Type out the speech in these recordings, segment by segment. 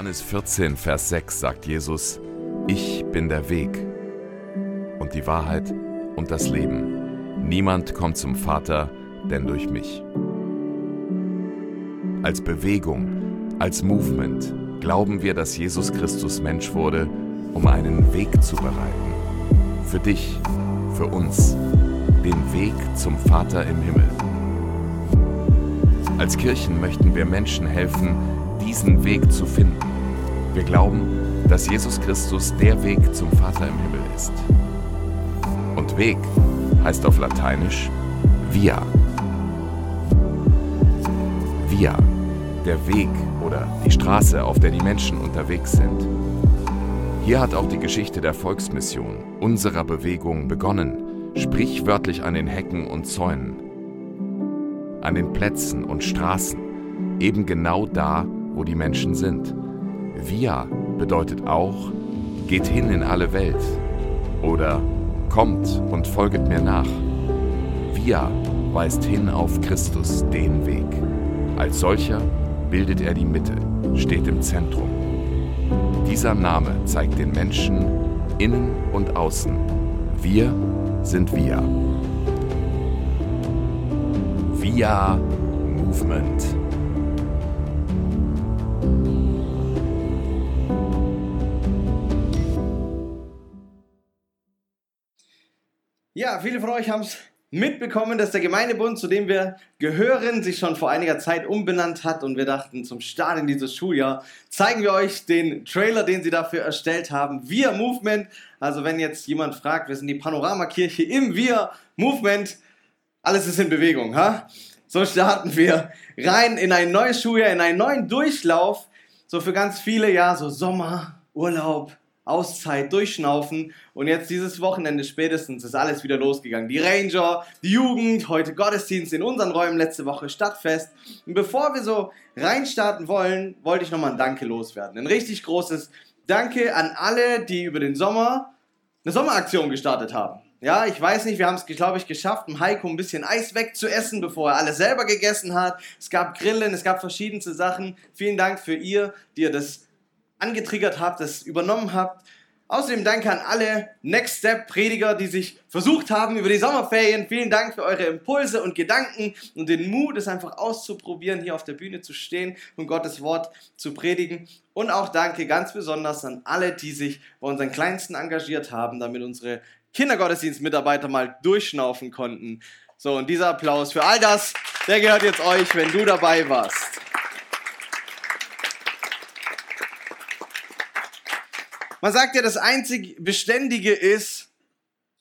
Johannes 14, Vers 6 sagt Jesus, ich bin der Weg und die Wahrheit und das Leben. Niemand kommt zum Vater, denn durch mich. Als Bewegung, als Movement glauben wir, dass Jesus Christus Mensch wurde, um einen Weg zu bereiten. Für dich, für uns, den Weg zum Vater im Himmel. Als Kirchen möchten wir Menschen helfen, diesen Weg zu finden. Wir glauben, dass Jesus Christus der Weg zum Vater im Himmel ist. Und Weg heißt auf Lateinisch Via. Via, der Weg oder die Straße, auf der die Menschen unterwegs sind. Hier hat auch die Geschichte der Volksmission unserer Bewegung begonnen, sprichwörtlich an den Hecken und Zäunen, an den Plätzen und Straßen, eben genau da, wo die Menschen sind. Via bedeutet auch, geht hin in alle Welt oder kommt und folget mir nach. Via weist hin auf Christus, den Weg. Als solcher bildet er die Mitte, steht im Zentrum. Dieser Name zeigt den Menschen innen und außen. Wir sind wir. Via Movement. Ja, viele von euch haben es mitbekommen, dass der Gemeindebund, zu dem wir gehören, sich schon vor einiger Zeit umbenannt hat und wir dachten, zum Start in dieses Schuljahr zeigen wir euch den Trailer, den sie dafür erstellt haben. Wir Movement. Also wenn jetzt jemand fragt, wir sind die Panoramakirche im Wir Movement. Alles ist in Bewegung, ha? So starten wir rein in ein neues Schuljahr, in einen neuen Durchlauf. So für ganz viele, ja, so Sommer, Urlaub, Auszeit, durchschnaufen und jetzt dieses Wochenende spätestens ist alles wieder losgegangen. Die Ranger, die Jugend, heute Gottesdienst in unseren Räumen, letzte Woche Stadtfest. Und bevor wir so reinstarten wollen, wollte ich nochmal ein Danke loswerden. Ein richtig großes Danke an alle, die über den Sommer eine Sommeraktion gestartet haben. Ja, ich weiß nicht, wir haben es, glaube ich, geschafft, dem Heiko ein bisschen Eis wegzuessen, bevor er alles selber gegessen hat. Es gab Grillen, es gab verschiedenste Sachen. Vielen Dank für ihr, die ihr das angetriggert habt, das übernommen habt. Außerdem danke an alle Next Step Prediger, die sich versucht haben über die Sommerferien. Vielen Dank für eure Impulse und Gedanken und den Mut, es einfach auszuprobieren, hier auf der Bühne zu stehen und Gottes Wort zu predigen. Und auch danke ganz besonders an alle, die sich bei unseren Kleinsten engagiert haben, damit unsere Kindergottesdienstmitarbeiter mal durchschnaufen konnten. So, und dieser Applaus für all das, der gehört jetzt euch, wenn du dabei warst. Man sagt ja, das einzig Beständige ist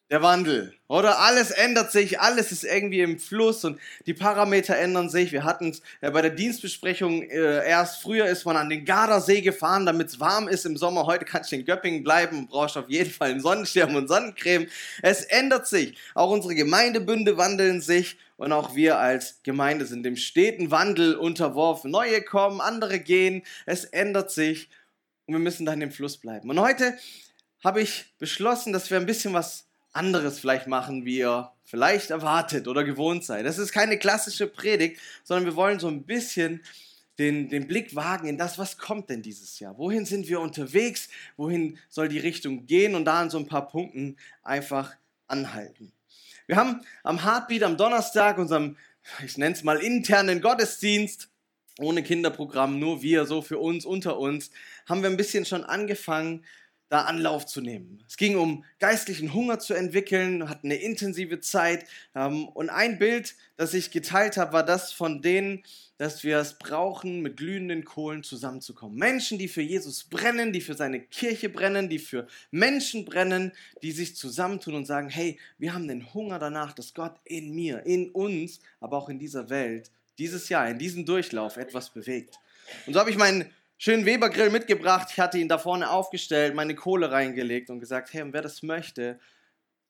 der Wandel. Oder alles ändert sich, alles ist irgendwie im Fluss und die Parameter ändern sich. Wir hatten es ja, bei der Dienstbesprechung äh, erst. Früher ist man an den Gardasee gefahren, damit es warm ist im Sommer. Heute kannst du in Göppingen bleiben brauchst auf jeden Fall einen Sonnenschirm und Sonnencreme. Es ändert sich. Auch unsere Gemeindebünde wandeln sich und auch wir als Gemeinde sind dem steten Wandel unterworfen. Neue kommen, andere gehen. Es ändert sich und wir müssen da in dem Fluss bleiben. Und heute habe ich beschlossen, dass wir ein bisschen was anderes vielleicht machen, wie ihr vielleicht erwartet oder gewohnt seid. Das ist keine klassische Predigt, sondern wir wollen so ein bisschen den, den Blick wagen in das, was kommt denn dieses Jahr? Wohin sind wir unterwegs? Wohin soll die Richtung gehen? Und da an so ein paar Punkten einfach anhalten. Wir haben am Heartbeat am Donnerstag, unserem, ich nenne es mal internen Gottesdienst, ohne Kinderprogramm, nur wir, so für uns, unter uns, haben wir ein bisschen schon angefangen, da Anlauf zu nehmen. Es ging um geistlichen Hunger zu entwickeln, hatten eine intensive Zeit. Ähm, und ein Bild, das ich geteilt habe, war das von denen, dass wir es brauchen, mit glühenden Kohlen zusammenzukommen. Menschen, die für Jesus brennen, die für seine Kirche brennen, die für Menschen brennen, die sich zusammentun und sagen, hey, wir haben den Hunger danach, dass Gott in mir, in uns, aber auch in dieser Welt dieses Jahr, in diesem Durchlauf etwas bewegt. Und so habe ich meinen schönen Webergrill mitgebracht. Ich hatte ihn da vorne aufgestellt, meine Kohle reingelegt und gesagt, hey, und wer das möchte,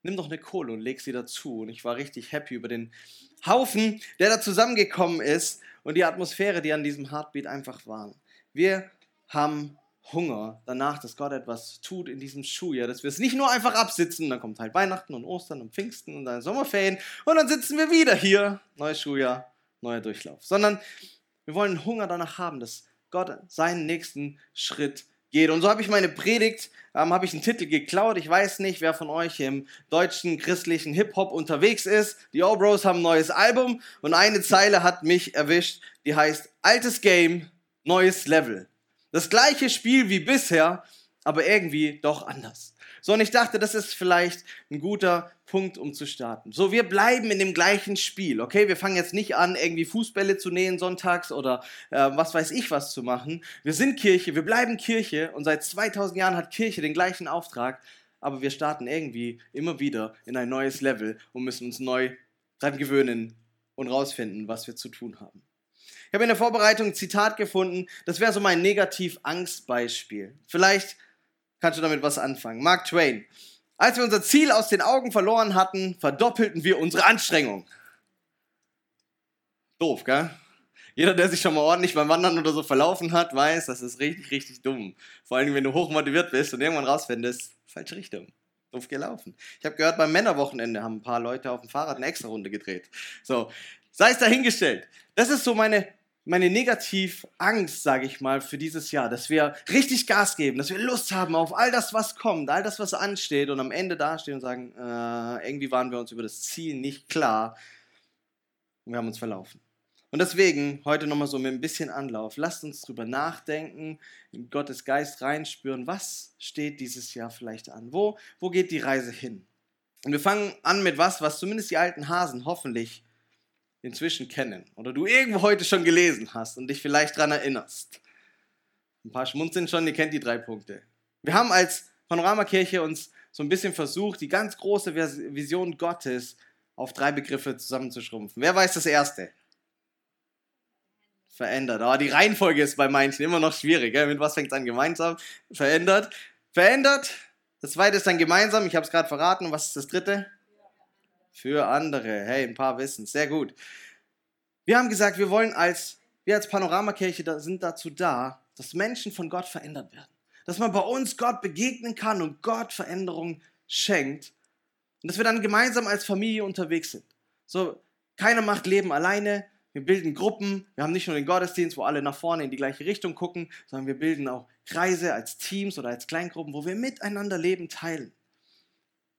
nimm doch eine Kohle und leg sie dazu. Und ich war richtig happy über den Haufen, der da zusammengekommen ist und die Atmosphäre, die an diesem Heartbeat einfach war. Wir haben Hunger danach, dass Gott etwas tut in diesem Schuljahr, dass wir es nicht nur einfach absitzen, dann kommt halt Weihnachten und Ostern und Pfingsten und dann Sommerferien und dann sitzen wir wieder hier, neues Schuljahr, neuer Durchlauf, sondern wir wollen Hunger danach haben, dass Gott seinen nächsten Schritt geht. Und so habe ich meine Predigt, ähm, habe ich einen Titel geklaut. Ich weiß nicht, wer von euch im deutschen christlichen Hip-Hop unterwegs ist. Die O-Bros haben ein neues Album und eine Zeile hat mich erwischt, die heißt Altes Game, neues Level. Das gleiche Spiel wie bisher, aber irgendwie doch anders. So, und ich dachte, das ist vielleicht ein guter Punkt, um zu starten. So, wir bleiben in dem gleichen Spiel, okay? Wir fangen jetzt nicht an, irgendwie Fußbälle zu nähen sonntags oder äh, was weiß ich was zu machen. Wir sind Kirche, wir bleiben Kirche und seit 2000 Jahren hat Kirche den gleichen Auftrag, aber wir starten irgendwie immer wieder in ein neues Level und müssen uns neu dran gewöhnen und rausfinden, was wir zu tun haben. Ich habe in der Vorbereitung ein Zitat gefunden, das wäre so mein Negativ-Angst-Beispiel. Vielleicht kannst du damit was anfangen. Mark Twain. Als wir unser Ziel aus den Augen verloren hatten, verdoppelten wir unsere Anstrengung. Doof, gell? Jeder, der sich schon mal ordentlich beim Wandern oder so verlaufen hat, weiß, das ist richtig, richtig dumm. Vor allem, wenn du hochmotiviert bist und irgendwann rausfindest, falsche Richtung. Doof gelaufen. Ich habe gehört, beim Männerwochenende haben ein paar Leute auf dem Fahrrad eine extra Runde gedreht. So, sei es dahingestellt. Das ist so meine meine Negativangst, sage ich mal, für dieses Jahr, dass wir richtig Gas geben, dass wir Lust haben auf all das, was kommt, all das, was ansteht und am Ende dastehen und sagen, äh, irgendwie waren wir uns über das Ziel nicht klar und wir haben uns verlaufen. Und deswegen heute nochmal so mit ein bisschen Anlauf. Lasst uns drüber nachdenken, in Gottes Geist reinspüren, was steht dieses Jahr vielleicht an? Wo, wo geht die Reise hin? Und wir fangen an mit was, was zumindest die alten Hasen hoffentlich inzwischen kennen oder du irgendwo heute schon gelesen hast und dich vielleicht daran erinnerst. Ein paar schmunzeln schon, ihr kennt die drei Punkte. Wir haben als Panoramakirche uns so ein bisschen versucht, die ganz große Vision Gottes auf drei Begriffe zusammenzuschrumpfen. Wer weiß das erste? Verändert. Aber oh, die Reihenfolge ist bei manchen immer noch schwierig. Gell? Mit was fängt es an? Gemeinsam? Verändert. Verändert. Das zweite ist dann gemeinsam. Ich habe es gerade verraten. Und was ist das dritte? Für andere. Hey, ein paar wissen. Sehr gut. Wir haben gesagt, wir wollen als, wir als Panoramakirche sind dazu da, dass Menschen von Gott verändert werden. Dass man bei uns Gott begegnen kann und Gott Veränderung schenkt. Und dass wir dann gemeinsam als Familie unterwegs sind. So, keiner macht Leben alleine. Wir bilden Gruppen. Wir haben nicht nur den Gottesdienst, wo alle nach vorne in die gleiche Richtung gucken, sondern wir bilden auch Kreise als Teams oder als Kleingruppen, wo wir miteinander Leben teilen.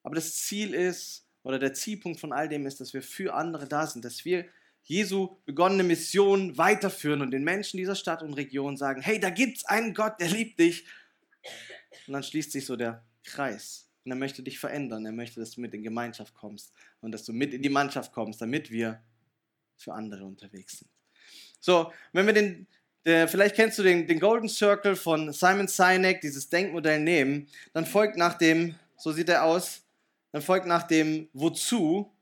Aber das Ziel ist, oder der Zielpunkt von all dem ist, dass wir für andere da sind, dass wir Jesu begonnene Mission weiterführen und den Menschen dieser Stadt und Region sagen, hey, da gibt es einen Gott, der liebt dich. Und dann schließt sich so der Kreis. Und er möchte dich verändern. Er möchte, dass du mit in Gemeinschaft kommst und dass du mit in die Mannschaft kommst, damit wir für andere unterwegs sind. So, wenn wir den, der, vielleicht kennst du den, den Golden Circle von Simon Sinek, dieses Denkmodell nehmen, dann folgt nach dem, so sieht er aus, dann folgt nach dem Wozu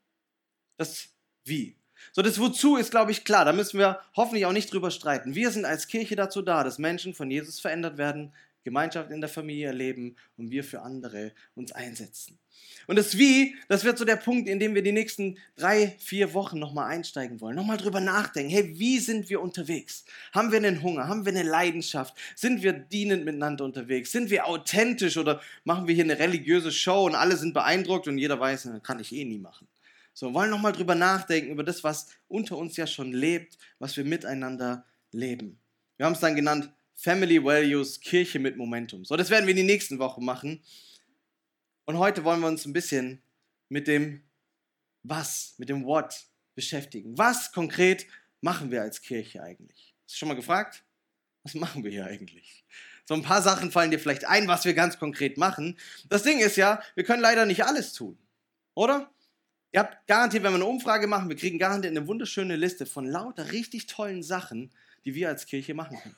das Wie. So, das Wozu ist, glaube ich, klar. Da müssen wir hoffentlich auch nicht drüber streiten. Wir sind als Kirche dazu da, dass Menschen von Jesus verändert werden, Gemeinschaft in der Familie erleben und wir für andere uns einsetzen. Und das Wie, das wird so der Punkt, in dem wir die nächsten drei, vier Wochen nochmal einsteigen wollen. Nochmal drüber nachdenken. Hey, wie sind wir unterwegs? Haben wir einen Hunger? Haben wir eine Leidenschaft? Sind wir dienend miteinander unterwegs? Sind wir authentisch oder machen wir hier eine religiöse Show und alle sind beeindruckt und jeder weiß, das kann ich eh nie machen. So, wollen nochmal drüber nachdenken, über das, was unter uns ja schon lebt, was wir miteinander leben. Wir haben es dann genannt Family Values, Kirche mit Momentum. So, das werden wir in die nächsten Wochen machen. Und heute wollen wir uns ein bisschen mit dem Was, mit dem What beschäftigen. Was konkret machen wir als Kirche eigentlich? Hast du schon mal gefragt? Was machen wir hier eigentlich? So ein paar Sachen fallen dir vielleicht ein, was wir ganz konkret machen. Das Ding ist ja, wir können leider nicht alles tun. Oder? Ihr habt garantiert, wenn wir eine Umfrage machen, wir kriegen garantiert eine wunderschöne Liste von lauter richtig tollen Sachen, die wir als Kirche machen können.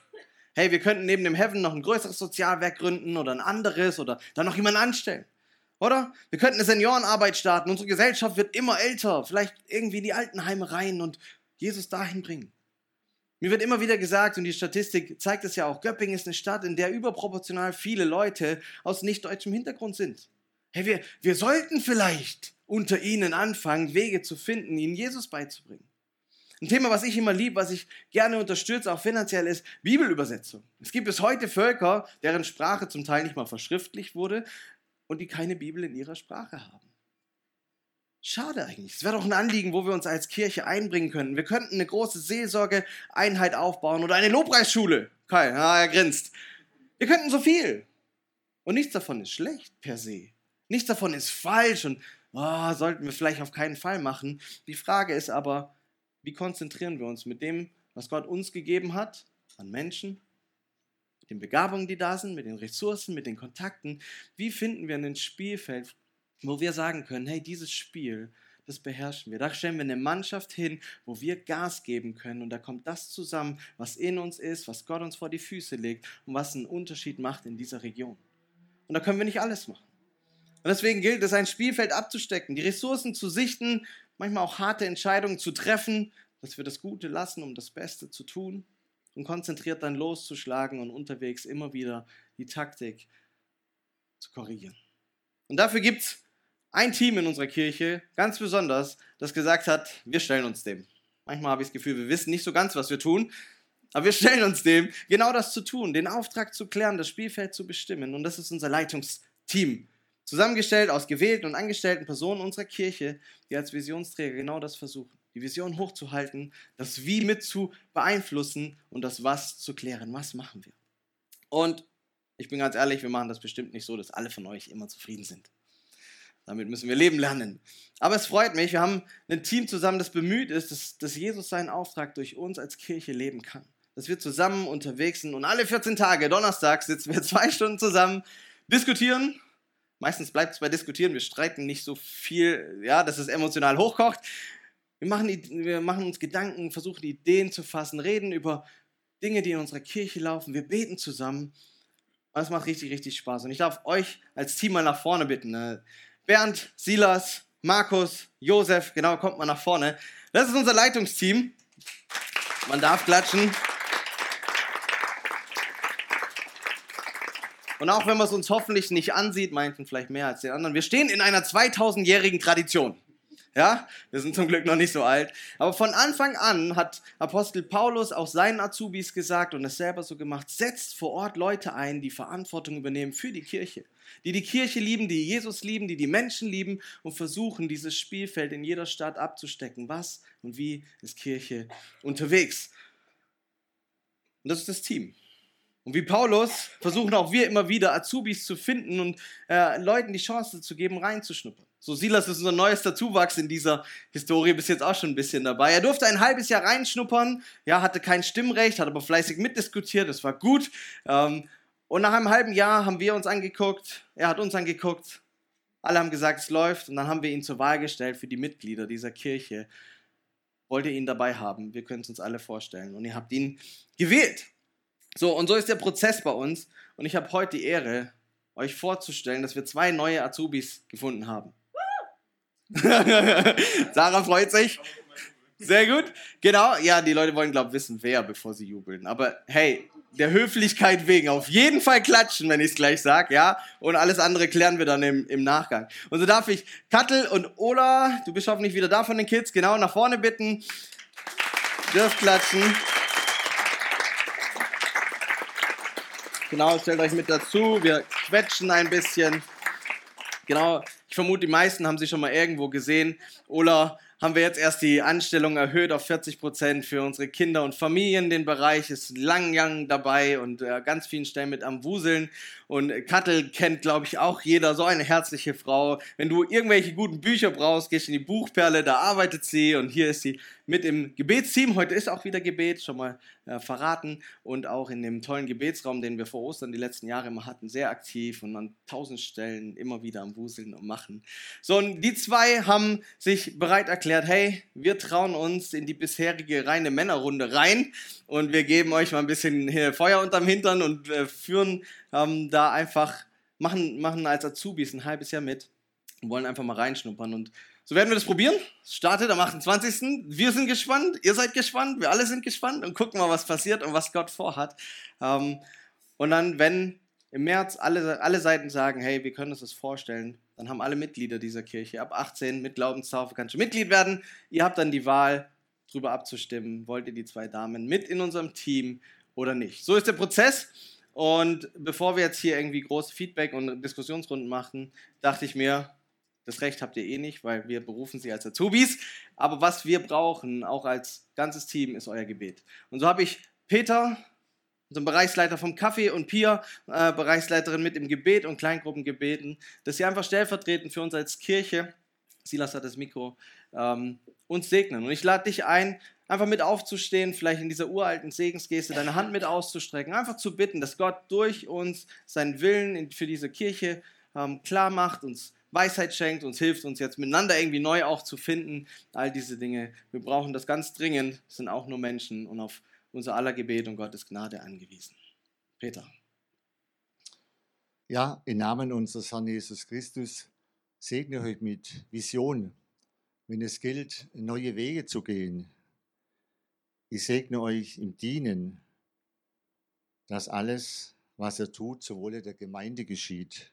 Hey, wir könnten neben dem Heaven noch ein größeres Sozialwerk gründen oder ein anderes oder dann noch jemanden anstellen. Oder? Wir könnten eine Seniorenarbeit starten. Unsere Gesellschaft wird immer älter. Vielleicht irgendwie in die Altenheime rein und Jesus dahin bringen. Mir wird immer wieder gesagt, und die Statistik zeigt es ja auch, Göppingen ist eine Stadt, in der überproportional viele Leute aus nicht deutschem Hintergrund sind. Hey, wir, wir sollten vielleicht unter ihnen anfangen, Wege zu finden, ihnen Jesus beizubringen. Ein Thema, was ich immer liebe, was ich gerne unterstütze, auch finanziell, ist Bibelübersetzung. Es gibt bis heute Völker, deren Sprache zum Teil nicht mal verschriftlicht wurde und die keine Bibel in ihrer Sprache haben. Schade eigentlich. Es wäre doch ein Anliegen, wo wir uns als Kirche einbringen könnten. Wir könnten eine große Seelsorge-Einheit aufbauen oder eine Lobpreisschule. Kai, ah, er grinst. Wir könnten so viel. Und nichts davon ist schlecht per se. Nichts davon ist falsch und oh, sollten wir vielleicht auf keinen Fall machen. Die Frage ist aber, wie konzentrieren wir uns mit dem, was Gott uns gegeben hat, an Menschen, mit den Begabungen, die da sind, mit den Ressourcen, mit den Kontakten? Wie finden wir ein Spielfeld, wo wir sagen können, hey, dieses Spiel, das beherrschen wir. Da stellen wir eine Mannschaft hin, wo wir Gas geben können und da kommt das zusammen, was in uns ist, was Gott uns vor die Füße legt und was einen Unterschied macht in dieser Region. Und da können wir nicht alles machen. Und deswegen gilt es, ein Spielfeld abzustecken, die Ressourcen zu sichten, manchmal auch harte Entscheidungen zu treffen, dass wir das Gute lassen, um das Beste zu tun und konzentriert dann loszuschlagen und unterwegs immer wieder die Taktik zu korrigieren. Und dafür gibt es ein Team in unserer Kirche, ganz besonders, das gesagt hat, wir stellen uns dem. Manchmal habe ich das Gefühl, wir wissen nicht so ganz, was wir tun, aber wir stellen uns dem, genau das zu tun, den Auftrag zu klären, das Spielfeld zu bestimmen. Und das ist unser Leitungsteam. Zusammengestellt aus gewählten und angestellten Personen unserer Kirche, die als Visionsträger genau das versuchen. Die Vision hochzuhalten, das Wie mit zu beeinflussen und das Was zu klären. Was machen wir? Und ich bin ganz ehrlich, wir machen das bestimmt nicht so, dass alle von euch immer zufrieden sind. Damit müssen wir leben lernen. Aber es freut mich, wir haben ein Team zusammen, das bemüht ist, dass, dass Jesus seinen Auftrag durch uns als Kirche leben kann. Dass wir zusammen unterwegs sind und alle 14 Tage, Donnerstag, sitzen wir zwei Stunden zusammen, diskutieren. Meistens bleibt es bei diskutieren, wir streiten nicht so viel, ja, dass es emotional hochkocht. Wir machen, wir machen uns Gedanken, versuchen Ideen zu fassen, reden über Dinge, die in unserer Kirche laufen. Wir beten zusammen. Und es macht richtig, richtig Spaß. Und ich darf euch als Team mal nach vorne bitten. Ne? Bernd, Silas, Markus, Josef, genau, kommt mal nach vorne. Das ist unser Leitungsteam. Man darf klatschen. Und auch wenn man es uns hoffentlich nicht ansieht, meinten vielleicht mehr als den anderen, wir stehen in einer 2000-jährigen Tradition. Ja, wir sind zum Glück noch nicht so alt. Aber von Anfang an hat Apostel Paulus auch seinen Azubis gesagt und es selber so gemacht, setzt vor Ort Leute ein, die Verantwortung übernehmen für die Kirche. Die die Kirche lieben, die Jesus lieben, die die Menschen lieben und versuchen, dieses Spielfeld in jeder Stadt abzustecken. Was und wie ist Kirche unterwegs? Und das ist das Team. Und wie Paulus versuchen auch wir immer wieder Azubis zu finden und äh, Leuten die Chance zu geben, reinzuschnuppern. So, Silas ist unser neuester Zuwachs in dieser Historie, bis jetzt auch schon ein bisschen dabei. Er durfte ein halbes Jahr reinschnuppern, ja, hatte kein Stimmrecht, hat aber fleißig mitdiskutiert, das war gut. Ähm, und nach einem halben Jahr haben wir uns angeguckt, er hat uns angeguckt, alle haben gesagt, es läuft und dann haben wir ihn zur Wahl gestellt für die Mitglieder dieser Kirche. Wollt ihr ihn dabei haben? Wir können es uns alle vorstellen. Und ihr habt ihn gewählt. So, und so ist der Prozess bei uns. Und ich habe heute die Ehre, euch vorzustellen, dass wir zwei neue Azubis gefunden haben. Sarah freut sich. Sehr gut. Genau, ja, die Leute wollen, glaube ich, wissen, wer, bevor sie jubeln. Aber hey, der Höflichkeit wegen, auf jeden Fall klatschen, wenn ich es gleich sage, ja? Und alles andere klären wir dann im, im Nachgang. Und so darf ich Kattel und Ola, du bist hoffentlich wieder da von den Kids, genau, nach vorne bitten. Dürft klatschen. Genau, stellt euch mit dazu. Wir quetschen ein bisschen. Genau, ich vermute, die meisten haben sie schon mal irgendwo gesehen. Ola haben wir jetzt erst die Anstellung erhöht auf 40 Prozent für unsere Kinder und Familien. Den Bereich ist lang, lang dabei und äh, ganz vielen Stellen mit am Wuseln. Und Kattel kennt, glaube ich, auch jeder. So eine herzliche Frau. Wenn du irgendwelche guten Bücher brauchst, gehst in die Buchperle, da arbeitet sie und hier ist sie mit im Gebetsteam. Heute ist auch wieder Gebet, schon mal äh, verraten. Und auch in dem tollen Gebetsraum, den wir vor Ostern die letzten Jahre immer hatten, sehr aktiv und an tausend Stellen immer wieder am Wuseln und Machen. So, und die zwei haben sich bereit erklärt, hey, wir trauen uns in die bisherige reine Männerrunde rein und wir geben euch mal ein bisschen Feuer unterm Hintern und äh, führen ähm, da einfach, machen, machen als Azubis ein halbes Jahr mit und wollen einfach mal reinschnuppern und So werden wir das probieren. Startet am 28. Wir sind gespannt, ihr seid gespannt, wir alle sind gespannt und gucken mal, was passiert und was Gott vorhat. Ähm, und dann, wenn im März alle, alle Seiten sagen, hey, wir können uns das vorstellen, dann haben alle Mitglieder dieser Kirche ab 18 mit Glaubenstaufe kannst du Mitglied werden. Ihr habt dann die Wahl, darüber abzustimmen, wollt ihr die zwei Damen mit in unserem Team oder nicht. So ist der Prozess. Und bevor wir jetzt hier irgendwie große Feedback- und Diskussionsrunden machen, dachte ich mir, das Recht habt ihr eh nicht, weil wir berufen sie als Azubis. Aber was wir brauchen, auch als ganzes Team, ist euer Gebet. Und so habe ich Peter, unseren Bereichsleiter vom Kaffee und Pia, äh, Bereichsleiterin mit im Gebet und Kleingruppen gebeten, dass sie einfach stellvertretend für uns als Kirche, Silas hat das Mikro, ähm, uns segnen. Und ich lade dich ein, einfach mit aufzustehen, vielleicht in dieser uralten Segensgeste deine Hand mit auszustrecken, einfach zu bitten, dass Gott durch uns seinen Willen für diese Kirche ähm, klar macht, uns Weisheit schenkt, uns hilft, uns jetzt miteinander irgendwie neu auch zu finden. All diese Dinge. Wir brauchen das ganz dringend, sind auch nur Menschen und auf unser aller Gebet und Gottes Gnade angewiesen. Peter. Ja, im Namen unseres Herrn Jesus Christus segne euch mit Vision, wenn es gilt, neue Wege zu gehen. Ich segne euch im Dienen, dass alles, was er tut, zum Wohle der Gemeinde geschieht.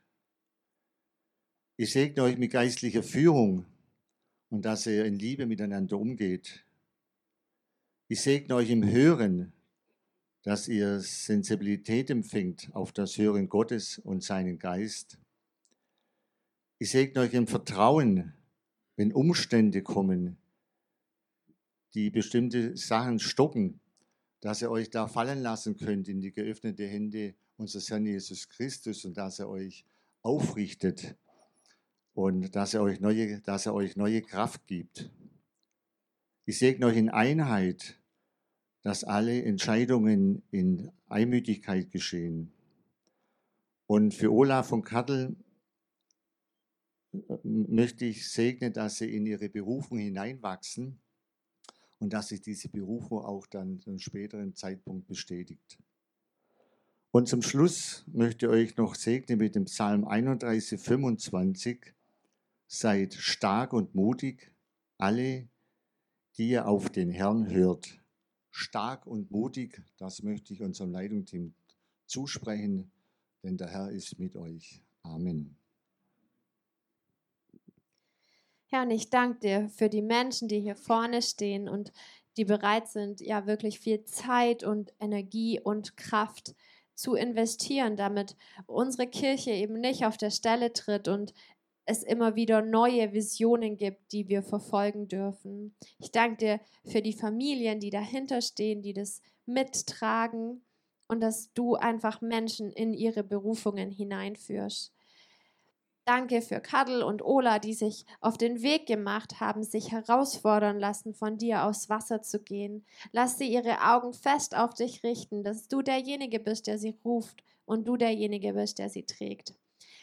Ich segne euch mit geistlicher Führung und dass ihr in Liebe miteinander umgeht. Ich segne euch im Hören, dass ihr Sensibilität empfängt auf das Hören Gottes und seinen Geist. Ich segne euch im Vertrauen, wenn Umstände kommen, die bestimmte Sachen stoppen, dass ihr euch da fallen lassen könnt in die geöffnete Hände unseres Herrn Jesus Christus und dass er euch aufrichtet und dass er euch neue, dass er euch neue Kraft gibt. Ich segne euch in Einheit, dass alle Entscheidungen in Einmütigkeit geschehen. Und für Olaf von Kattel äh, möchte ich segnen, dass sie in ihre Berufung hineinwachsen und dass sich diese Berufung auch dann zu einem späteren Zeitpunkt bestätigt. Und zum Schluss möchte ich euch noch segnen mit dem Psalm 31, 25. Seid stark und mutig, alle, die ihr auf den Herrn hört. Stark und mutig, das möchte ich unserem Leitungsteam zusprechen, denn der Herr ist mit euch. Amen. Herr, und ich danke dir für die Menschen, die hier vorne stehen und die bereit sind, ja wirklich viel Zeit und Energie und Kraft zu investieren, damit unsere Kirche eben nicht auf der Stelle tritt und es immer wieder neue Visionen gibt, die wir verfolgen dürfen. Ich danke dir für die Familien, die dahinter stehen, die das mittragen und dass du einfach Menschen in ihre Berufungen hineinführst. Danke für Kadel und Ola, die sich auf den Weg gemacht haben, sich herausfordern lassen, von dir aufs Wasser zu gehen. Lass sie ihre Augen fest auf dich richten, dass du derjenige bist, der sie ruft und du derjenige bist, der sie trägt.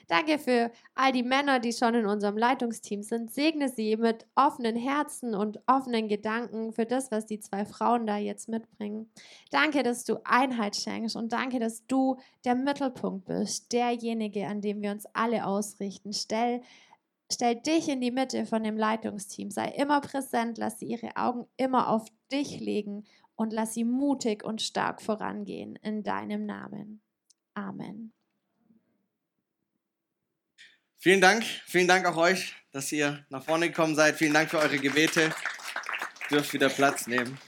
Danke für all die Männer, die schon in unserem Leitungsteam sind. Segne sie mit offenen Herzen und offenen Gedanken für das, was die zwei Frauen da jetzt mitbringen. Danke, dass du Einheit schenkst und danke, dass du der Mittelpunkt bist, derjenige, an dem wir uns alle ausrichten. Stell Stell dich in die Mitte von dem Leitungsteam. Sei immer präsent, lass sie ihre Augen immer auf dich legen und lass sie mutig und stark vorangehen in deinem Namen. Amen. Vielen Dank, vielen Dank auch euch, dass ihr nach vorne gekommen seid. Vielen Dank für eure Gebete. Ihr dürft wieder Platz nehmen.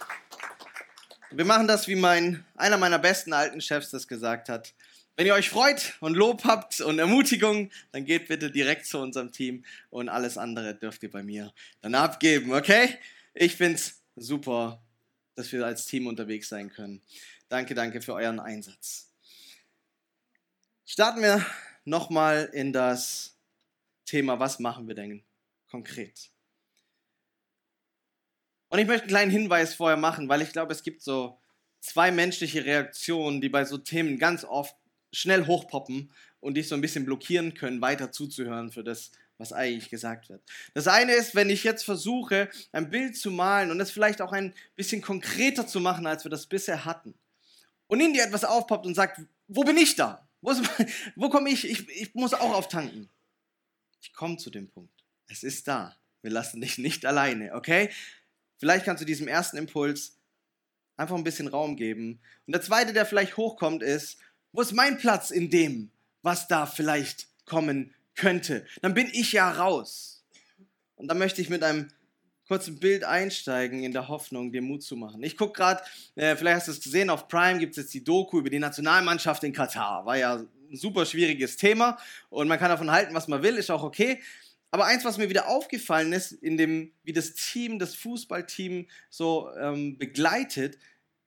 Wir machen das, wie mein, einer meiner besten alten Chefs das gesagt hat. Wenn ihr euch freut und Lob habt und Ermutigung, dann geht bitte direkt zu unserem Team und alles andere dürft ihr bei mir dann abgeben, okay? Ich finde es super, dass wir als Team unterwegs sein können. Danke, danke für euren Einsatz. Starten wir nochmal in das Thema, was machen wir denn konkret? Und ich möchte einen kleinen Hinweis vorher machen, weil ich glaube, es gibt so zwei menschliche Reaktionen, die bei so Themen ganz oft schnell hochpoppen und dich so ein bisschen blockieren können, weiter zuzuhören für das, was eigentlich gesagt wird. Das eine ist, wenn ich jetzt versuche, ein Bild zu malen und es vielleicht auch ein bisschen konkreter zu machen, als wir das bisher hatten. Und in dir etwas aufpoppt und sagt, wo bin ich da? Wo, wo komme ich? ich? Ich muss auch auftanken. Ich komme zu dem Punkt. Es ist da. Wir lassen dich nicht alleine, okay? Vielleicht kannst du diesem ersten Impuls einfach ein bisschen Raum geben. Und der zweite, der vielleicht hochkommt, ist, wo ist mein Platz in dem, was da vielleicht kommen könnte? Dann bin ich ja raus. Und da möchte ich mit einem kurzen Bild einsteigen, in der Hoffnung, dir Mut zu machen. Ich gucke gerade, äh, vielleicht hast du es gesehen, auf Prime gibt es jetzt die Doku über die Nationalmannschaft in Katar. War ja ein super schwieriges Thema und man kann davon halten, was man will, ist auch okay. Aber eins, was mir wieder aufgefallen ist, in dem, wie das Team, das Fußballteam so ähm, begleitet,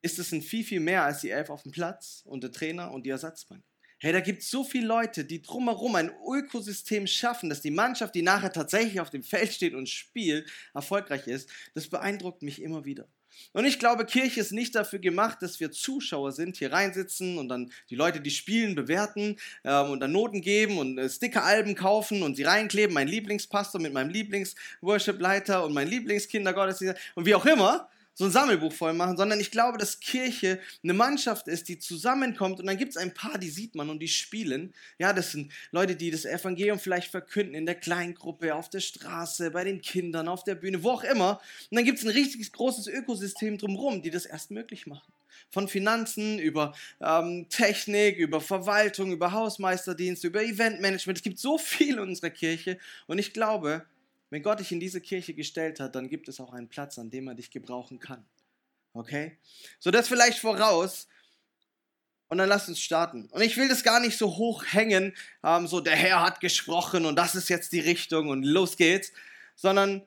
ist es ein viel, viel mehr als die Elf auf dem Platz und der Trainer und die Ersatzbank. Hey, da gibt es so viele Leute, die drumherum ein Ökosystem schaffen, dass die Mannschaft, die nachher tatsächlich auf dem Feld steht und spielt, erfolgreich ist. Das beeindruckt mich immer wieder. Und ich glaube, Kirche ist nicht dafür gemacht, dass wir Zuschauer sind, hier reinsitzen und dann die Leute, die spielen, bewerten ähm, und dann Noten geben und äh, Stickeralben kaufen und sie reinkleben. Mein Lieblingspastor mit meinem Lieblings-Worship-Leiter und mein Lieblingskindergottesdienst und wie auch immer so ein Sammelbuch voll machen, sondern ich glaube, dass Kirche eine Mannschaft ist, die zusammenkommt und dann gibt es ein paar, die sieht man und die spielen. Ja, das sind Leute, die das Evangelium vielleicht verkünden in der Kleingruppe, auf der Straße, bei den Kindern, auf der Bühne, wo auch immer. Und dann gibt es ein richtig großes Ökosystem drumherum, die das erst möglich machen. Von Finanzen über ähm, Technik, über Verwaltung, über Hausmeisterdienst, über Eventmanagement. Es gibt so viel in unserer Kirche und ich glaube, wenn Gott dich in diese Kirche gestellt hat, dann gibt es auch einen Platz, an dem er dich gebrauchen kann. Okay? So, das vielleicht voraus. Und dann lasst uns starten. Und ich will das gar nicht so hoch hängen, ähm, so der Herr hat gesprochen und das ist jetzt die Richtung und los geht's, sondern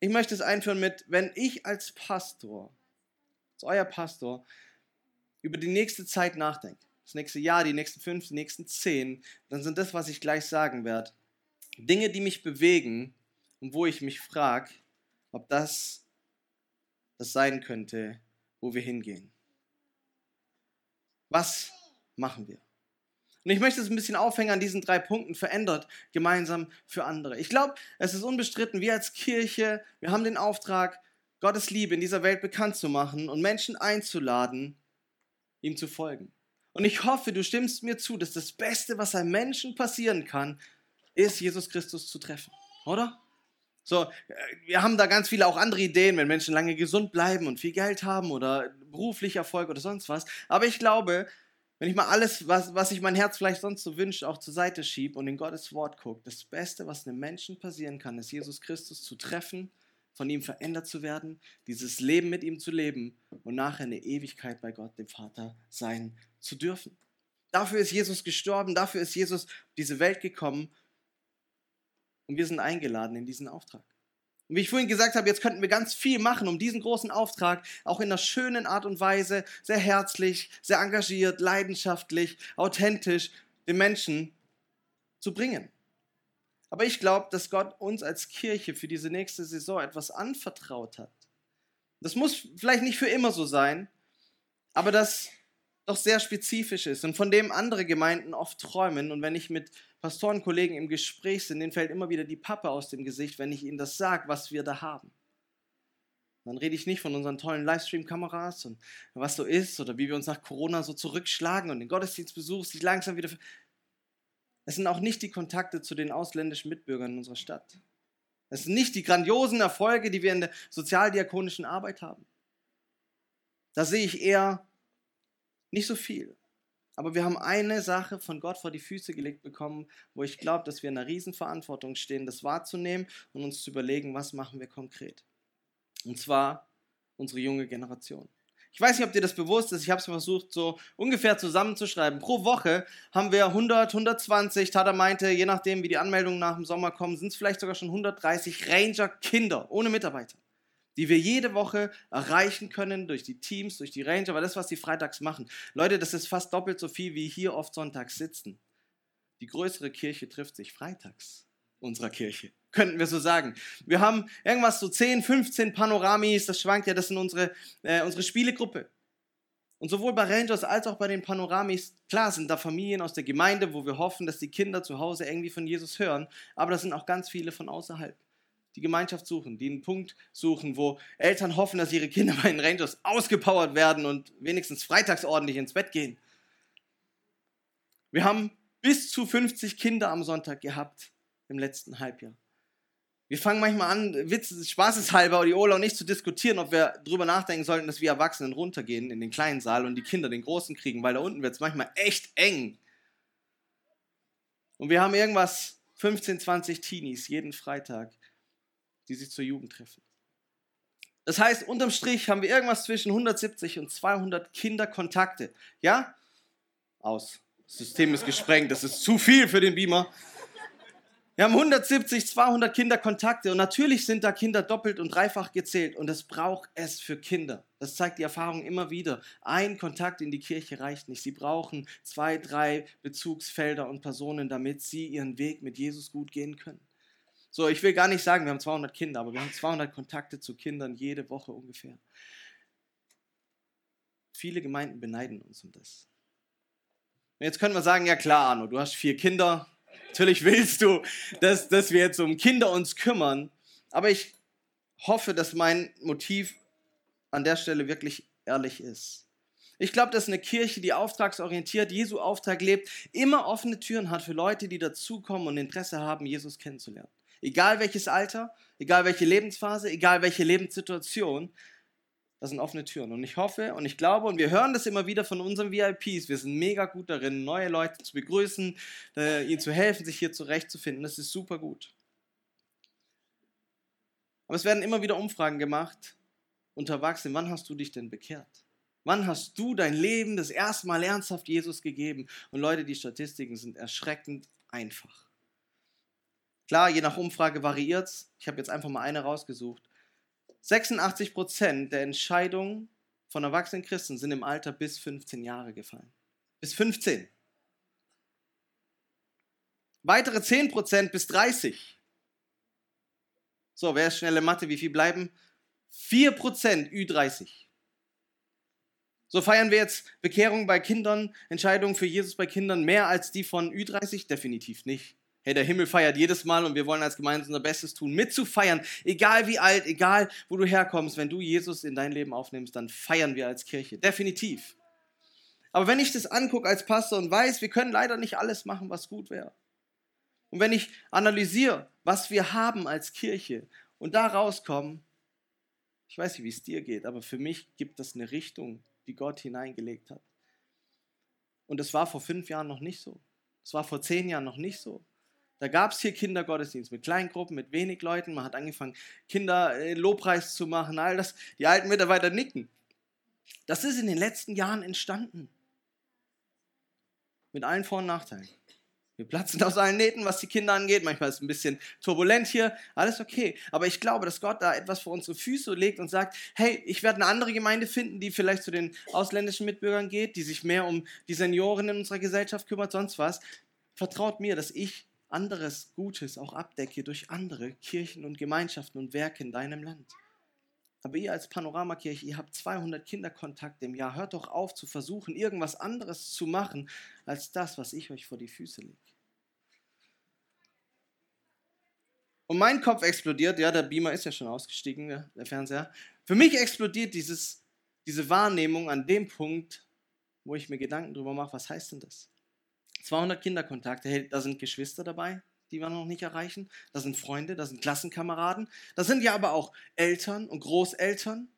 ich möchte es einführen mit, wenn ich als Pastor, als euer Pastor, über die nächste Zeit nachdenke, das nächste Jahr, die nächsten fünf, die nächsten zehn, dann sind das, was ich gleich sagen werde, Dinge, die mich bewegen, und wo ich mich frage, ob das das sein könnte, wo wir hingehen. Was machen wir? Und ich möchte es ein bisschen aufhängen an diesen drei Punkten, verändert gemeinsam für andere. Ich glaube, es ist unbestritten, wir als Kirche, wir haben den Auftrag, Gottes Liebe in dieser Welt bekannt zu machen und Menschen einzuladen, ihm zu folgen. Und ich hoffe, du stimmst mir zu, dass das Beste, was einem Menschen passieren kann, ist, Jesus Christus zu treffen. Oder? So, äh, wir haben da ganz viele auch andere Ideen, wenn Menschen lange gesund bleiben und viel Geld haben oder beruflich Erfolg oder sonst was. Aber ich glaube, wenn ich mal alles, was, was sich mein Herz vielleicht sonst so wünscht, auch zur Seite schiebe und in Gottes Wort gucke, das Beste, was einem Menschen passieren kann, ist Jesus Christus zu treffen, von ihm verändert zu werden, dieses Leben mit ihm zu leben und nachher eine Ewigkeit bei Gott, dem Vater, sein zu dürfen. Dafür ist Jesus gestorben, dafür ist Jesus auf diese Welt gekommen und wir sind eingeladen in diesen Auftrag. Und wie ich vorhin gesagt habe, jetzt könnten wir ganz viel machen, um diesen großen Auftrag auch in einer schönen Art und Weise, sehr herzlich, sehr engagiert, leidenschaftlich, authentisch den Menschen zu bringen. Aber ich glaube, dass Gott uns als Kirche für diese nächste Saison etwas anvertraut hat. Das muss vielleicht nicht für immer so sein, aber das doch sehr spezifisch ist und von dem andere Gemeinden oft träumen. Und wenn ich mit Pastorenkollegen im Gespräch sind, denen fällt immer wieder die Pappe aus dem Gesicht, wenn ich ihnen das sage, was wir da haben. Dann rede ich nicht von unseren tollen Livestream-Kameras und was so ist oder wie wir uns nach Corona so zurückschlagen und den Gottesdienstbesuch sich langsam wieder. Es sind auch nicht die Kontakte zu den ausländischen Mitbürgern in unserer Stadt. Es sind nicht die grandiosen Erfolge, die wir in der sozialdiakonischen Arbeit haben. Da sehe ich eher nicht so viel. Aber wir haben eine Sache von Gott vor die Füße gelegt bekommen, wo ich glaube, dass wir in einer Riesenverantwortung stehen, das wahrzunehmen und uns zu überlegen, was machen wir konkret. Und zwar unsere junge Generation. Ich weiß nicht, ob dir das bewusst ist. Ich habe es versucht, so ungefähr zusammenzuschreiben. Pro Woche haben wir 100, 120. Tada meinte, je nachdem, wie die Anmeldungen nach dem Sommer kommen, sind es vielleicht sogar schon 130 Ranger-Kinder ohne Mitarbeiter die wir jede Woche erreichen können durch die Teams, durch die Ranger, weil das, was die freitags machen. Leute, das ist fast doppelt so viel, wie hier oft sonntags sitzen. Die größere Kirche trifft sich freitags unserer Kirche, könnten wir so sagen. Wir haben irgendwas so 10, 15 Panoramis, das schwankt ja, das sind unsere, äh, unsere Spielegruppe. Und sowohl bei Rangers als auch bei den Panoramis, klar sind da Familien aus der Gemeinde, wo wir hoffen, dass die Kinder zu Hause irgendwie von Jesus hören, aber das sind auch ganz viele von außerhalb die Gemeinschaft suchen, die einen Punkt suchen, wo Eltern hoffen, dass ihre Kinder bei den Rangers ausgepowert werden und wenigstens freitags ordentlich ins Bett gehen. Wir haben bis zu 50 Kinder am Sonntag gehabt im letzten Halbjahr. Wir fangen manchmal an, Witz, spaßeshalber, die Ola und ich zu diskutieren, ob wir drüber nachdenken sollten, dass wir Erwachsenen runtergehen in den kleinen Saal und die Kinder den großen kriegen, weil da unten wird es manchmal echt eng. Und wir haben irgendwas, 15, 20 Teenies jeden Freitag, die sich zur Jugend treffen. Das heißt, unterm Strich haben wir irgendwas zwischen 170 und 200 Kinderkontakte. Ja? Aus. Das System ist gesprengt, das ist zu viel für den Beamer. Wir haben 170, 200 Kinderkontakte und natürlich sind da Kinder doppelt und dreifach gezählt und es braucht es für Kinder. Das zeigt die Erfahrung immer wieder. Ein Kontakt in die Kirche reicht nicht. Sie brauchen zwei, drei Bezugsfelder und Personen, damit sie ihren Weg mit Jesus gut gehen können. So, ich will gar nicht sagen, wir haben 200 Kinder, aber wir haben 200 Kontakte zu Kindern jede Woche ungefähr. Viele Gemeinden beneiden uns um das. Und jetzt können wir sagen, ja klar, Arno, du hast vier Kinder. Natürlich willst du, dass, dass wir jetzt um Kinder uns kümmern. Aber ich hoffe, dass mein Motiv an der Stelle wirklich ehrlich ist. Ich glaube, dass eine Kirche, die auftragsorientiert Jesu Auftrag lebt, immer offene Türen hat für Leute, die dazukommen und Interesse haben, Jesus kennenzulernen. Egal welches Alter, egal welche Lebensphase, egal welche Lebenssituation, das sind offene Türen. Und ich hoffe und ich glaube, und wir hören das immer wieder von unseren VIPs, wir sind mega gut darin, neue Leute zu begrüßen, äh, ihnen zu helfen, sich hier zurechtzufinden. Das ist super gut. Aber es werden immer wieder Umfragen gemacht unter Erwachsenen. Wann hast du dich denn bekehrt? Wann hast du dein Leben das erste Mal ernsthaft Jesus gegeben? Und Leute, die Statistiken sind erschreckend einfach. Klar, je nach Umfrage variiert es. Ich habe jetzt einfach mal eine rausgesucht. 86 Prozent der Entscheidungen von erwachsenen Christen sind im Alter bis 15 Jahre gefallen. Bis 15. Weitere 10 Prozent bis 30. So, wer ist schnelle Mathe? Wie viel bleiben? 4 Prozent Ü30. So feiern wir jetzt Bekehrung bei Kindern, Entscheidungen für Jesus bei Kindern mehr als die von Ü30? Definitiv nicht. Hey, der Himmel feiert jedes Mal und wir wollen als Gemeinde unser Bestes tun, mitzufeiern. Egal wie alt, egal wo du herkommst, wenn du Jesus in dein Leben aufnimmst, dann feiern wir als Kirche. Definitiv. Aber wenn ich das angucke als Pastor und weiß, wir können leider nicht alles machen, was gut wäre. Und wenn ich analysiere, was wir haben als Kirche und da rauskomme, ich weiß nicht, wie es dir geht, aber für mich gibt das eine Richtung, die Gott hineingelegt hat. Und das war vor fünf Jahren noch nicht so. Das war vor zehn Jahren noch nicht so. Da gab es hier Kindergottesdienst mit Kleingruppen, mit wenig Leuten. Man hat angefangen, Kinder äh, Lobpreis zu machen, all das. Die alten Mitarbeiter nicken. Das ist in den letzten Jahren entstanden. Mit allen Vor- und Nachteilen. Wir platzen aus allen Nähten, was die Kinder angeht. Manchmal ist es ein bisschen turbulent hier. Alles okay. Aber ich glaube, dass Gott da etwas vor unsere Füße legt und sagt, hey, ich werde eine andere Gemeinde finden, die vielleicht zu den ausländischen Mitbürgern geht, die sich mehr um die Senioren in unserer Gesellschaft kümmert, sonst was. Vertraut mir, dass ich anderes Gutes auch abdecke durch andere Kirchen und Gemeinschaften und Werke in deinem Land. Aber ihr als Panoramakirche, ihr habt 200 Kinderkontakte im Jahr. Hört doch auf zu versuchen, irgendwas anderes zu machen, als das, was ich euch vor die Füße lege. Und mein Kopf explodiert, ja, der Beamer ist ja schon ausgestiegen, der Fernseher. Für mich explodiert dieses, diese Wahrnehmung an dem Punkt, wo ich mir Gedanken darüber mache, was heißt denn das? 200 Kinderkontakte, hey, da sind Geschwister dabei, die wir noch nicht erreichen, da sind Freunde, da sind Klassenkameraden, da sind ja aber auch Eltern und Großeltern.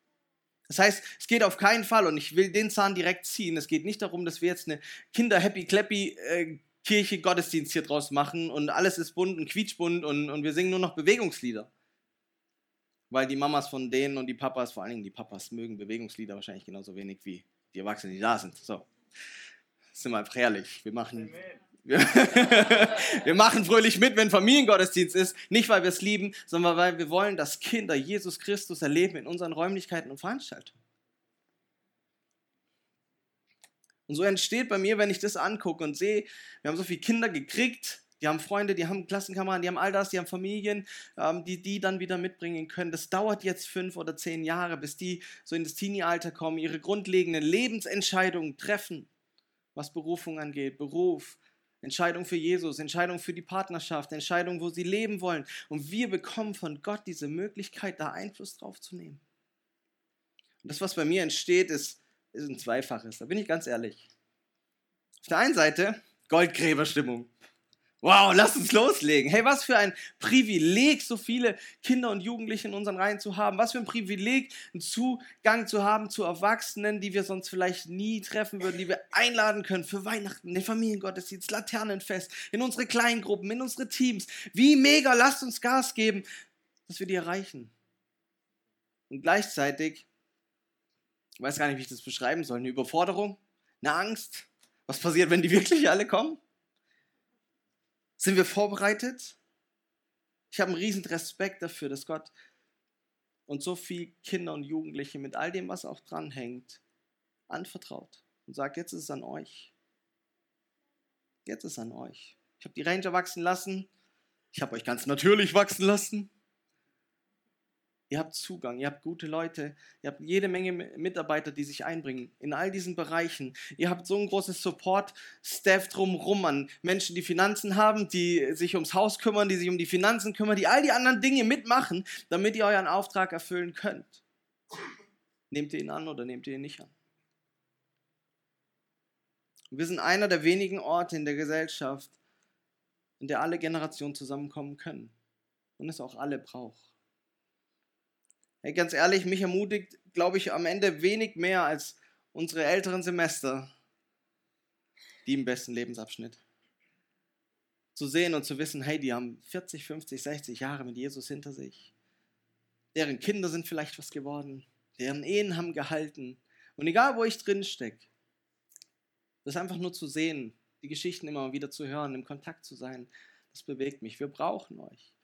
Das heißt, es geht auf keinen Fall, und ich will den Zahn direkt ziehen, es geht nicht darum, dass wir jetzt eine Kinder-Happy-Clappy-Kirche Gottesdienst hier draus machen und alles ist bunt und quietschbunt und, und wir singen nur noch Bewegungslieder. Weil die Mamas von denen und die Papas, vor allen Dingen die Papas, mögen Bewegungslieder wahrscheinlich genauso wenig wie die Erwachsenen, die da sind. So sind wir einfach ehrlich. Wir machen, wir, wir machen fröhlich mit, wenn Familiengottesdienst ist. Nicht, weil wir es lieben, sondern weil wir wollen, dass Kinder Jesus Christus erleben in unseren Räumlichkeiten und Veranstaltungen. Und so entsteht bei mir, wenn ich das angucke und sehe, wir haben so viele Kinder gekriegt, die haben Freunde, die haben Klassenkameraden, die haben all das, die haben Familien, ähm, die die dann wieder mitbringen können. Das dauert jetzt fünf oder zehn Jahre, bis die so in das Teenie-Alter kommen, ihre grundlegenden Lebensentscheidungen treffen was Berufung angeht, Beruf, Entscheidung für Jesus, Entscheidung für die Partnerschaft, Entscheidung, wo sie leben wollen. Und wir bekommen von Gott diese Möglichkeit, da Einfluss drauf zu nehmen. Und das, was bei mir entsteht, ist, ist ein Zweifaches. Da bin ich ganz ehrlich. Auf der einen Seite Goldgräberstimmung. Wow, lass uns loslegen. Hey, was für ein Privileg, so viele Kinder und Jugendliche in unseren Reihen zu haben. Was für ein Privileg, einen Zugang zu haben zu Erwachsenen, die wir sonst vielleicht nie treffen würden, die wir einladen können für Weihnachten, den Familiengottesdienst, Laternenfest, in unsere Kleingruppen, in unsere Teams. Wie mega, lasst uns Gas geben, dass wir die erreichen. Und gleichzeitig, ich weiß gar nicht, wie ich das beschreiben soll, eine Überforderung, eine Angst. Was passiert, wenn die wirklich alle kommen? Sind wir vorbereitet? Ich habe einen riesen Respekt dafür, dass Gott uns so viel Kinder und Jugendliche mit all dem, was auch dranhängt, anvertraut und sagt, jetzt ist es an euch. Jetzt ist es an euch. Ich habe die Ranger wachsen lassen. Ich habe euch ganz natürlich wachsen lassen. Ihr habt Zugang, ihr habt gute Leute, ihr habt jede Menge Mitarbeiter, die sich einbringen in all diesen Bereichen. Ihr habt so ein großes Support-Staff drumherum an Menschen, die Finanzen haben, die sich ums Haus kümmern, die sich um die Finanzen kümmern, die all die anderen Dinge mitmachen, damit ihr euren Auftrag erfüllen könnt. Nehmt ihr ihn an oder nehmt ihr ihn nicht an? Wir sind einer der wenigen Orte in der Gesellschaft, in der alle Generationen zusammenkommen können und es auch alle braucht. Ganz ehrlich, mich ermutigt, glaube ich, am Ende wenig mehr als unsere älteren Semester, die im besten Lebensabschnitt. Zu sehen und zu wissen, hey, die haben 40, 50, 60 Jahre mit Jesus hinter sich. Deren Kinder sind vielleicht was geworden. Deren Ehen haben gehalten. Und egal, wo ich drin stecke, das einfach nur zu sehen, die Geschichten immer wieder zu hören, im Kontakt zu sein, das bewegt mich. Wir brauchen euch.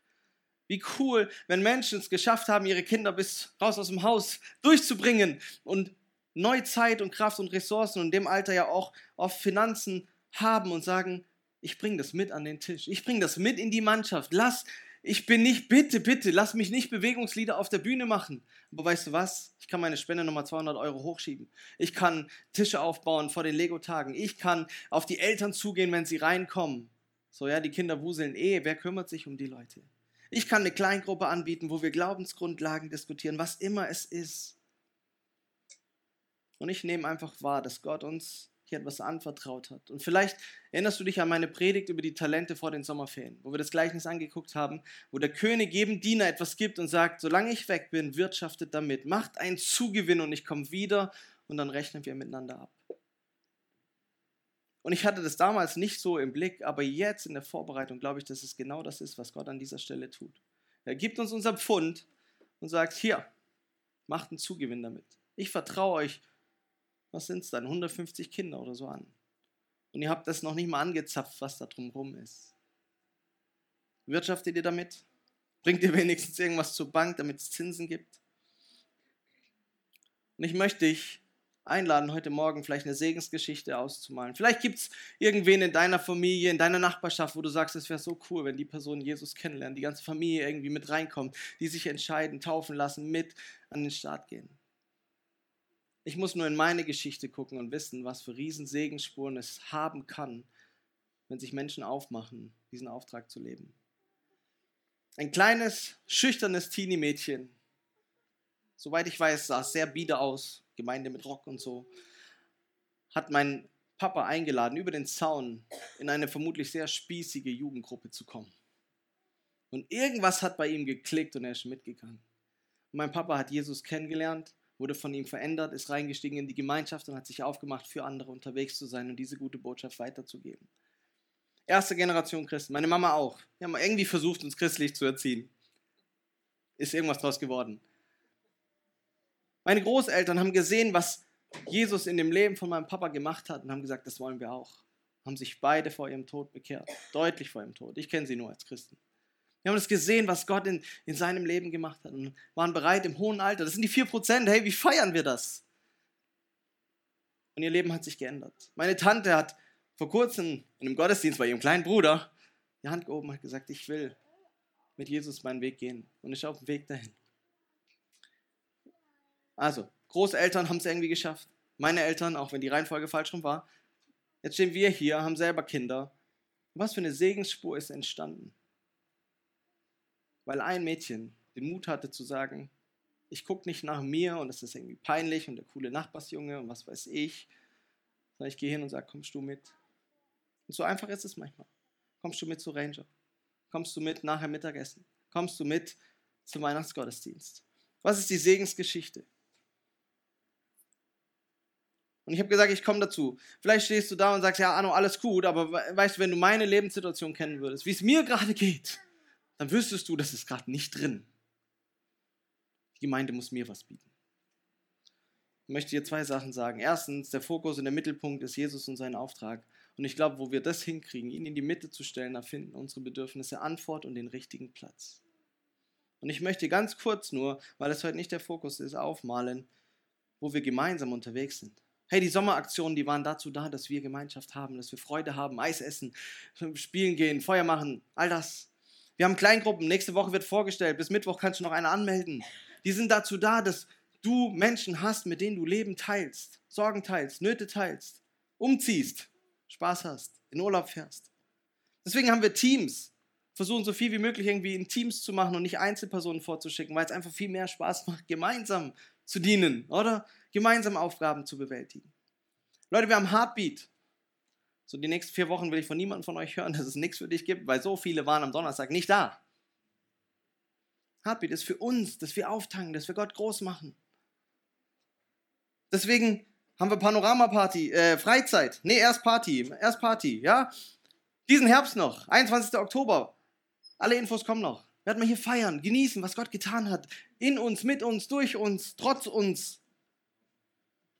Wie cool, wenn Menschen es geschafft haben, ihre Kinder bis raus aus dem Haus durchzubringen und neue Zeit und Kraft und Ressourcen und in dem Alter ja auch oft Finanzen haben und sagen, ich bringe das mit an den Tisch. Ich bringe das mit in die Mannschaft. Lass, ich bin nicht, bitte, bitte, lass mich nicht Bewegungslieder auf der Bühne machen. Aber weißt du was? Ich kann meine Spende nochmal 200 Euro hochschieben. Ich kann Tische aufbauen vor den Lego-Tagen. Ich kann auf die Eltern zugehen, wenn sie reinkommen. So, ja, die Kinder wuseln eh. Wer kümmert sich um die Leute? Ich kann eine Kleingruppe anbieten, wo wir Glaubensgrundlagen diskutieren, was immer es ist. Und ich nehme einfach wahr, dass Gott uns hier etwas anvertraut hat. Und vielleicht erinnerst du dich an meine Predigt über die Talente vor den Sommerferien, wo wir das Gleichnis angeguckt haben, wo der König jedem Diener etwas gibt und sagt, solange ich weg bin, wirtschaftet damit, macht einen Zugewinn und ich komme wieder und dann rechnen wir miteinander ab. Und ich hatte das damals nicht so im Blick, aber jetzt in der Vorbereitung glaube ich, dass es genau das ist, was Gott an dieser Stelle tut. Er gibt uns unser Pfund und sagt, hier, macht einen Zugewinn damit. Ich vertraue euch, was sind es dann, 150 Kinder oder so an. Und ihr habt das noch nicht mal angezapft, was da drumherum ist. Wirtschaftet ihr damit? Bringt ihr wenigstens irgendwas zur Bank, damit es Zinsen gibt? Und ich möchte dich einladen, heute Morgen vielleicht eine Segensgeschichte auszumalen. Vielleicht gibt es irgendwen in deiner Familie, in deiner Nachbarschaft, wo du sagst, es wäre so cool, wenn die Person Jesus kennenlernt, die ganze Familie irgendwie mit reinkommt, die sich entscheiden, taufen lassen, mit an den Start gehen. Ich muss nur in meine Geschichte gucken und wissen, was für Riesensegenspuren es haben kann, wenn sich Menschen aufmachen, diesen Auftrag zu leben. Ein kleines, schüchternes Teenie-Mädchen, soweit ich weiß, sah es sehr bieder aus, Gemeinde mit Rock und so, hat mein Papa eingeladen, über den Zaun in eine vermutlich sehr spießige Jugendgruppe zu kommen. Und irgendwas hat bei ihm geklickt und er ist mitgegangen. Und mein Papa hat Jesus kennengelernt, wurde von ihm verändert, ist reingestiegen in die Gemeinschaft und hat sich aufgemacht, für andere unterwegs zu sein und diese gute Botschaft weiterzugeben. Erste Generation Christen, meine Mama auch. Wir haben irgendwie versucht, uns christlich zu erziehen. Ist irgendwas draus geworden. Meine Großeltern haben gesehen, was Jesus in dem Leben von meinem Papa gemacht hat und haben gesagt, das wollen wir auch. Haben sich beide vor ihrem Tod bekehrt. Deutlich vor ihrem Tod. Ich kenne sie nur als Christen. Wir haben das gesehen, was Gott in, in seinem Leben gemacht hat und waren bereit im hohen Alter. Das sind die 4%. Hey, wie feiern wir das? Und ihr Leben hat sich geändert. Meine Tante hat vor kurzem in einem Gottesdienst bei ihrem kleinen Bruder die Hand gehoben und hat gesagt, ich will mit Jesus meinen Weg gehen und ist auf dem Weg dahin. Also, Großeltern haben es irgendwie geschafft. Meine Eltern, auch wenn die Reihenfolge falsch rum war. Jetzt stehen wir hier, haben selber Kinder. Was für eine Segensspur ist entstanden? Weil ein Mädchen den Mut hatte zu sagen, ich gucke nicht nach mir und es ist irgendwie peinlich und der coole Nachbarsjunge und was weiß ich, sondern ich gehe hin und sage, kommst du mit? Und so einfach ist es manchmal. Kommst du mit zu Ranger? Kommst du mit nachher Mittagessen? Kommst du mit zum Weihnachtsgottesdienst? Was ist die Segensgeschichte? Und ich habe gesagt, ich komme dazu. Vielleicht stehst du da und sagst, ja, Arno, alles gut, aber weißt du, wenn du meine Lebenssituation kennen würdest, wie es mir gerade geht, dann wüsstest du, das ist gerade nicht drin. Die Gemeinde muss mir was bieten. Ich möchte dir zwei Sachen sagen. Erstens, der Fokus und der Mittelpunkt ist Jesus und sein Auftrag. Und ich glaube, wo wir das hinkriegen, ihn in die Mitte zu stellen, da finden unsere Bedürfnisse Antwort und den richtigen Platz. Und ich möchte ganz kurz nur, weil es heute nicht der Fokus ist, aufmalen, wo wir gemeinsam unterwegs sind. Hey, die Sommeraktionen, die waren dazu da, dass wir Gemeinschaft haben, dass wir Freude haben, Eis essen, spielen gehen, Feuer machen, all das. Wir haben Kleingruppen, nächste Woche wird vorgestellt, bis Mittwoch kannst du noch eine anmelden. Die sind dazu da, dass du Menschen hast, mit denen du Leben teilst, Sorgen teilst, Nöte teilst, umziehst, Spaß hast, in Urlaub fährst. Deswegen haben wir Teams, versuchen so viel wie möglich irgendwie in Teams zu machen und nicht Einzelpersonen vorzuschicken, weil es einfach viel mehr Spaß macht, gemeinsam zu dienen, oder? Gemeinsam Aufgaben zu bewältigen. Leute, wir haben Heartbeat. So die nächsten vier Wochen will ich von niemandem von euch hören, dass es nichts für dich gibt, weil so viele waren am Donnerstag nicht da. Heartbeat ist für uns, dass wir auftanken, dass wir Gott groß machen. Deswegen haben wir Panorama-Party, äh, Freizeit. Nee, erst Party, erst Party, ja? Diesen Herbst noch, 21. Oktober. Alle Infos kommen noch. Werden wir hier feiern, genießen, was Gott getan hat. In uns, mit uns, durch uns, trotz uns.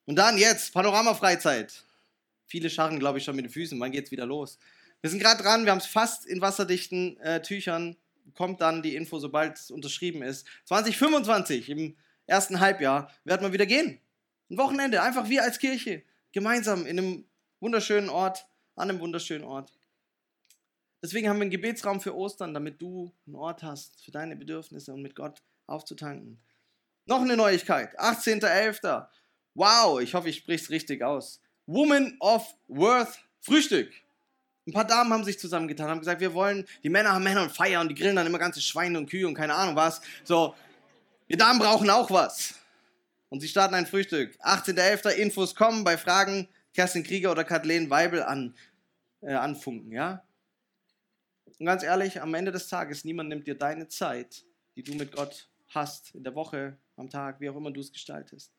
Und dann jetzt, Panorama-Freizeit. Viele scharren, glaube ich, schon mit den Füßen. Wann geht's wieder los? Wir sind gerade dran, wir haben es fast in wasserdichten äh, Tüchern. Kommt dann die Info, sobald es unterschrieben ist. 2025, im ersten Halbjahr, werden wir wieder gehen. Ein Wochenende, einfach wir als Kirche. Gemeinsam in einem wunderschönen Ort, an einem wunderschönen Ort. Deswegen haben wir einen Gebetsraum für Ostern, damit du einen Ort hast für deine Bedürfnisse und mit Gott aufzutanken. Noch eine Neuigkeit, 18.11. Wow, ich hoffe, ich spreche es richtig aus. Woman of Worth Frühstück. Ein paar Damen haben sich zusammengetan, haben gesagt, wir wollen, die Männer haben Männer und Feier und die grillen dann immer ganze Schweine und Kühe und keine Ahnung was. So, wir Damen brauchen auch was. Und sie starten ein Frühstück. 18.11. Infos kommen bei Fragen Kerstin Krieger oder Kathleen Weibel an, äh, anfunken, ja? Und ganz ehrlich, am Ende des Tages, niemand nimmt dir deine Zeit, die du mit Gott hast, in der Woche, am Tag, wie auch immer du es gestaltest.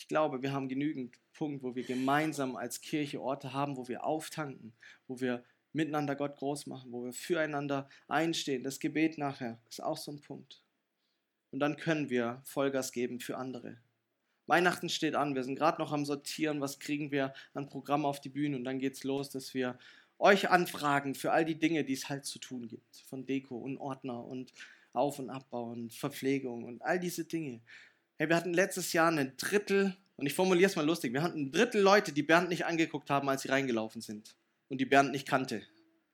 Ich glaube, wir haben genügend Punkte, wo wir gemeinsam als Kirche Orte haben, wo wir auftanken, wo wir miteinander Gott groß machen, wo wir füreinander einstehen. Das Gebet nachher ist auch so ein Punkt. Und dann können wir Vollgas geben für andere. Weihnachten steht an, wir sind gerade noch am Sortieren, was kriegen wir an Programm auf die Bühne und dann geht es los, dass wir euch anfragen für all die Dinge, die es halt zu tun gibt. Von Deko und Ordner und Auf- und Abbau und Verpflegung und all diese Dinge. Hey, wir hatten letztes Jahr ein Drittel, und ich formuliere es mal lustig, wir hatten ein Drittel Leute, die Bernd nicht angeguckt haben, als sie reingelaufen sind. Und die Bernd nicht kannte.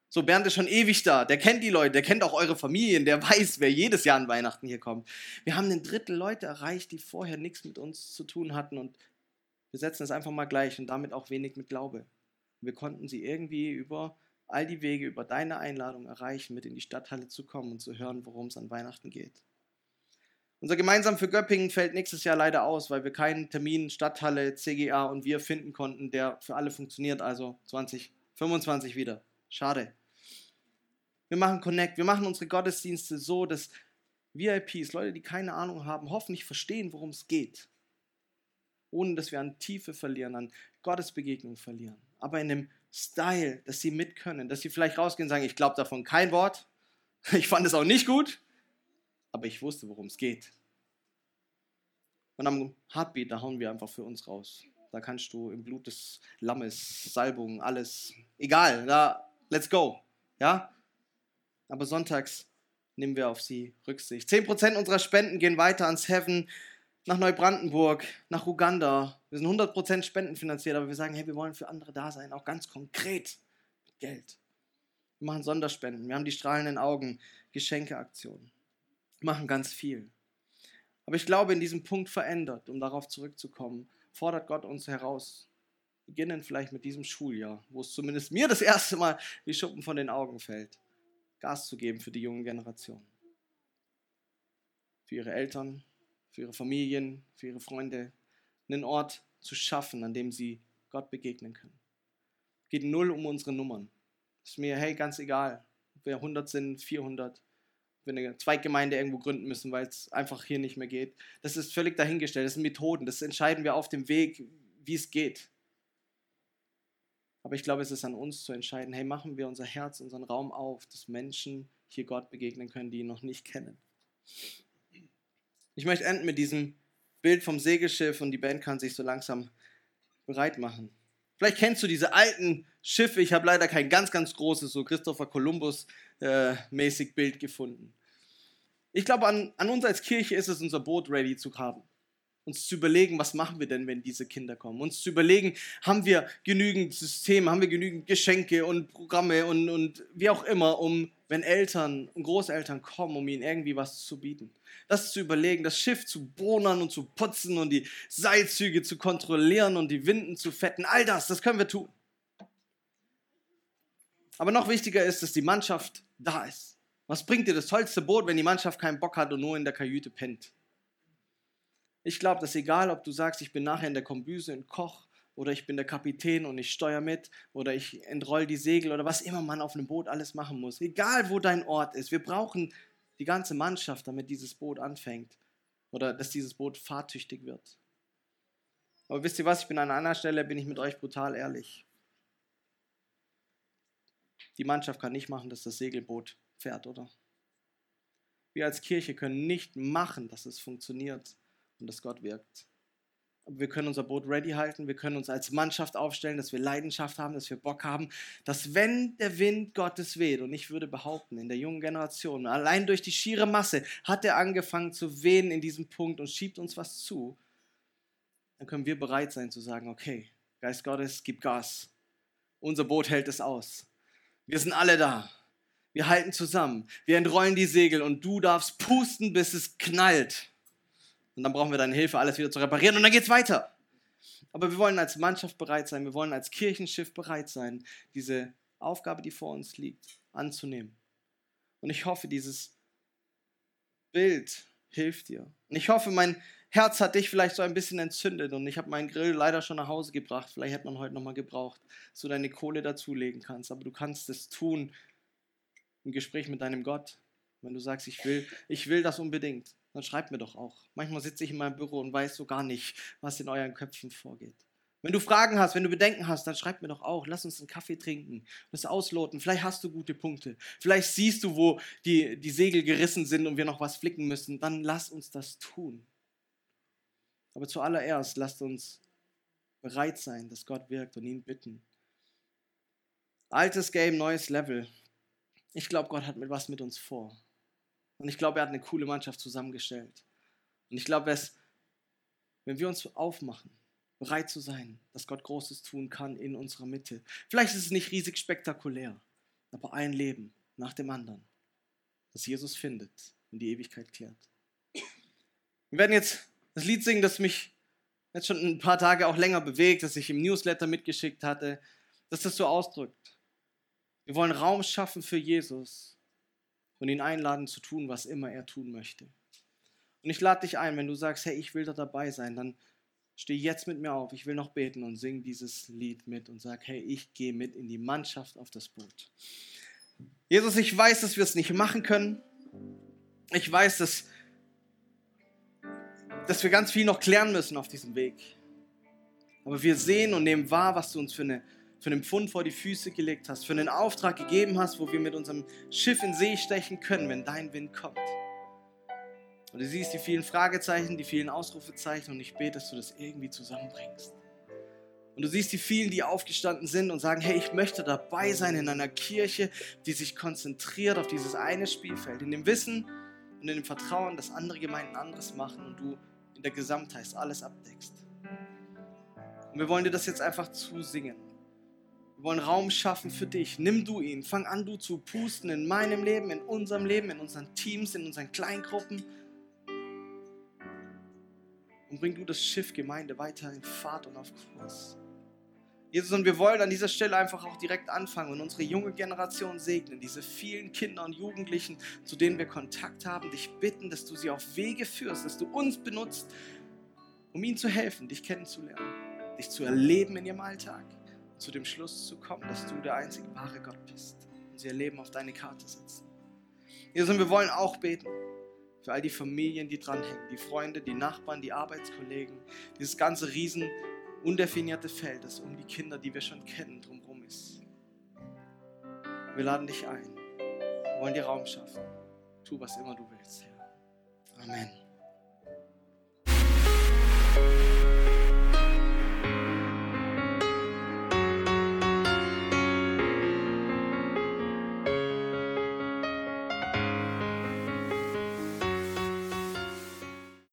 So, Bernd ist schon ewig da, der kennt die Leute, der kennt auch eure Familien, der weiß, wer jedes Jahr an Weihnachten hier kommt. Wir haben ein Drittel Leute erreicht, die vorher nichts mit uns zu tun hatten und wir setzen es einfach mal gleich und damit auch wenig mit Glaube. Wir konnten sie irgendwie über all die Wege, über deine Einladung erreichen, mit in die Stadthalle zu kommen und zu hören, worum es an Weihnachten geht. Unser Gemeinsam für Göppingen fällt nächstes Jahr leider aus, weil wir keinen Termin Stadthalle, CGA und wir finden konnten, der für alle funktioniert, also 2025 wieder. Schade. Wir machen Connect, wir machen unsere Gottesdienste so, dass VIPs, Leute, die keine Ahnung haben, hoffentlich verstehen, worum es geht. Ohne dass wir an Tiefe verlieren, an Gottesbegegnung verlieren. Aber in einem Style, dass sie mit können, dass sie vielleicht rausgehen und sagen, ich glaube davon kein Wort, ich fand es auch nicht gut, aber ich wusste, worum es geht. Und am Heartbeat, da hauen wir einfach für uns raus. Da kannst du im Blut des Lammes, Salbung, alles, egal, da, let's go. Ja? Aber sonntags nehmen wir auf sie Rücksicht. 10% unserer Spenden gehen weiter ans Heaven nach Neubrandenburg, nach Uganda. Wir sind 100% spendenfinanziert, aber wir sagen, hey, wir wollen für andere da sein, auch ganz konkret mit Geld. Wir machen Sonderspenden, wir haben die strahlenden Augen, Geschenkeaktionen, wir machen ganz viel. Aber ich glaube, in diesem Punkt verändert, um darauf zurückzukommen, fordert Gott uns heraus. Beginnen vielleicht mit diesem Schuljahr, wo es zumindest mir das erste Mal wie Schuppen von den Augen fällt, Gas zu geben für die junge Generation. Für ihre Eltern, für ihre Familien, für ihre Freunde, einen Ort zu schaffen, an dem sie Gott begegnen können. Es geht null um unsere Nummern. Ist mir, hey, ganz egal, ob wir 100 sind, 400, wenn wir eine Zweiggemeinde irgendwo gründen müssen, weil es einfach hier nicht mehr geht. Das ist völlig dahingestellt. Das sind Methoden. Das entscheiden wir auf dem Weg, wie es geht. Aber ich glaube, es ist an uns zu entscheiden, hey, machen wir unser Herz, unseren Raum auf, dass Menschen hier Gott begegnen können, die ihn noch nicht kennen. Ich möchte enden mit diesem Bild vom Segelschiff und die Band kann sich so langsam bereit machen. Vielleicht kennst du diese alten Schiffe. Ich habe leider kein ganz, ganz großes, so Christopher Columbus-mäßig äh, Bild gefunden. Ich glaube, an, an uns als Kirche ist es, unser Boot ready zu haben uns zu überlegen, was machen wir denn, wenn diese Kinder kommen. Uns zu überlegen, haben wir genügend Systeme, haben wir genügend Geschenke und Programme und, und wie auch immer, um, wenn Eltern und Großeltern kommen, um ihnen irgendwie was zu bieten. Das zu überlegen, das Schiff zu bohnern und zu putzen und die Seilzüge zu kontrollieren und die Winden zu fetten, all das, das können wir tun. Aber noch wichtiger ist, dass die Mannschaft da ist. Was bringt dir das tollste Boot, wenn die Mannschaft keinen Bock hat und nur in der Kajüte pennt? Ich glaube, dass egal, ob du sagst, ich bin nachher in der Kombüse und Koch oder ich bin der Kapitän und ich steuere mit oder ich entroll die Segel oder was immer man auf einem Boot alles machen muss, egal wo dein Ort ist, wir brauchen die ganze Mannschaft, damit dieses Boot anfängt oder dass dieses Boot fahrtüchtig wird. Aber wisst ihr was, ich bin an einer Stelle, bin ich mit euch brutal ehrlich. Die Mannschaft kann nicht machen, dass das Segelboot fährt, oder? Wir als Kirche können nicht machen, dass es funktioniert und dass Gott wirkt. Aber wir können unser Boot ready halten, wir können uns als Mannschaft aufstellen, dass wir Leidenschaft haben, dass wir Bock haben, dass wenn der Wind Gottes weht, und ich würde behaupten, in der jungen Generation, allein durch die schiere Masse hat er angefangen zu wehen in diesem Punkt und schiebt uns was zu, dann können wir bereit sein zu sagen, okay, Geist Gottes, gib Gas. Unser Boot hält es aus. Wir sind alle da. Wir halten zusammen. Wir entrollen die Segel und du darfst pusten, bis es knallt. Und dann brauchen wir deine Hilfe, alles wieder zu reparieren und dann geht's weiter. Aber wir wollen als Mannschaft bereit sein, wir wollen als Kirchenschiff bereit sein, diese Aufgabe, die vor uns liegt, anzunehmen. Und ich hoffe, dieses Bild hilft dir. Und ich hoffe, mein Herz hat dich vielleicht so ein bisschen entzündet und ich habe meinen Grill leider schon nach Hause gebracht. Vielleicht hätte man heute nochmal gebraucht, dass du deine Kohle dazulegen kannst. Aber du kannst es tun im Gespräch mit deinem Gott. Wenn du sagst, ich will, ich will das unbedingt dann schreibt mir doch auch. Manchmal sitze ich in meinem Büro und weiß so gar nicht, was in euren Köpfen vorgeht. Wenn du Fragen hast, wenn du Bedenken hast, dann schreib mir doch auch. Lass uns einen Kaffee trinken, das ausloten. Vielleicht hast du gute Punkte. Vielleicht siehst du, wo die, die Segel gerissen sind und wir noch was flicken müssen. Dann lass uns das tun. Aber zuallererst lasst uns bereit sein, dass Gott wirkt und ihn bitten. Altes Game, neues Level. Ich glaube, Gott hat mit was mit uns vor. Und ich glaube, er hat eine coole Mannschaft zusammengestellt. Und ich glaube, wenn wir uns aufmachen, bereit zu sein, dass Gott Großes tun kann in unserer Mitte. Vielleicht ist es nicht riesig spektakulär, aber ein Leben nach dem anderen, das Jesus findet und die Ewigkeit klärt. Wir werden jetzt das Lied singen, das mich jetzt schon ein paar Tage auch länger bewegt, das ich im Newsletter mitgeschickt hatte, dass das so ausdrückt. Wir wollen Raum schaffen für Jesus und ihn einladen zu tun, was immer er tun möchte. Und ich lade dich ein, wenn du sagst, hey, ich will da dabei sein, dann steh jetzt mit mir auf, ich will noch beten und sing dieses Lied mit und sag, hey, ich gehe mit in die Mannschaft auf das Boot. Jesus, ich weiß, dass wir es nicht machen können. Ich weiß, dass, dass wir ganz viel noch klären müssen auf diesem Weg. Aber wir sehen und nehmen wahr, was du uns für eine für den Pfund vor die Füße gelegt hast, für einen Auftrag gegeben hast, wo wir mit unserem Schiff in See stechen können, wenn dein Wind kommt. Und du siehst die vielen Fragezeichen, die vielen Ausrufezeichen und ich bete, dass du das irgendwie zusammenbringst. Und du siehst die vielen, die aufgestanden sind und sagen, hey, ich möchte dabei sein in einer Kirche, die sich konzentriert auf dieses eine Spielfeld, in dem Wissen und in dem Vertrauen, dass andere Gemeinden anderes machen und du in der Gesamtheit alles abdeckst. Und wir wollen dir das jetzt einfach zusingen. Wir wollen Raum schaffen für dich. Nimm du ihn. Fang an, du zu pusten in meinem Leben, in unserem Leben, in unseren Teams, in unseren Kleingruppen. Und bring du das Schiff Gemeinde weiter in Fahrt und auf Kurs. Jesus, und wir wollen an dieser Stelle einfach auch direkt anfangen und unsere junge Generation segnen, diese vielen Kinder und Jugendlichen, zu denen wir Kontakt haben, dich bitten, dass du sie auf Wege führst, dass du uns benutzt, um ihnen zu helfen, dich kennenzulernen, dich zu erleben in ihrem Alltag zu dem Schluss zu kommen, dass du der einzige wahre Gott bist und sie ihr Leben auf deine Karte setzen. Jesus, und wir wollen auch beten für all die Familien, die dranhängen, die Freunde, die Nachbarn, die Arbeitskollegen, dieses ganze riesen undefinierte Feld, das um die Kinder, die wir schon kennen, drumherum ist. Wir laden dich ein. Wir wollen dir Raum schaffen. Tu, was immer du willst, Herr. Amen.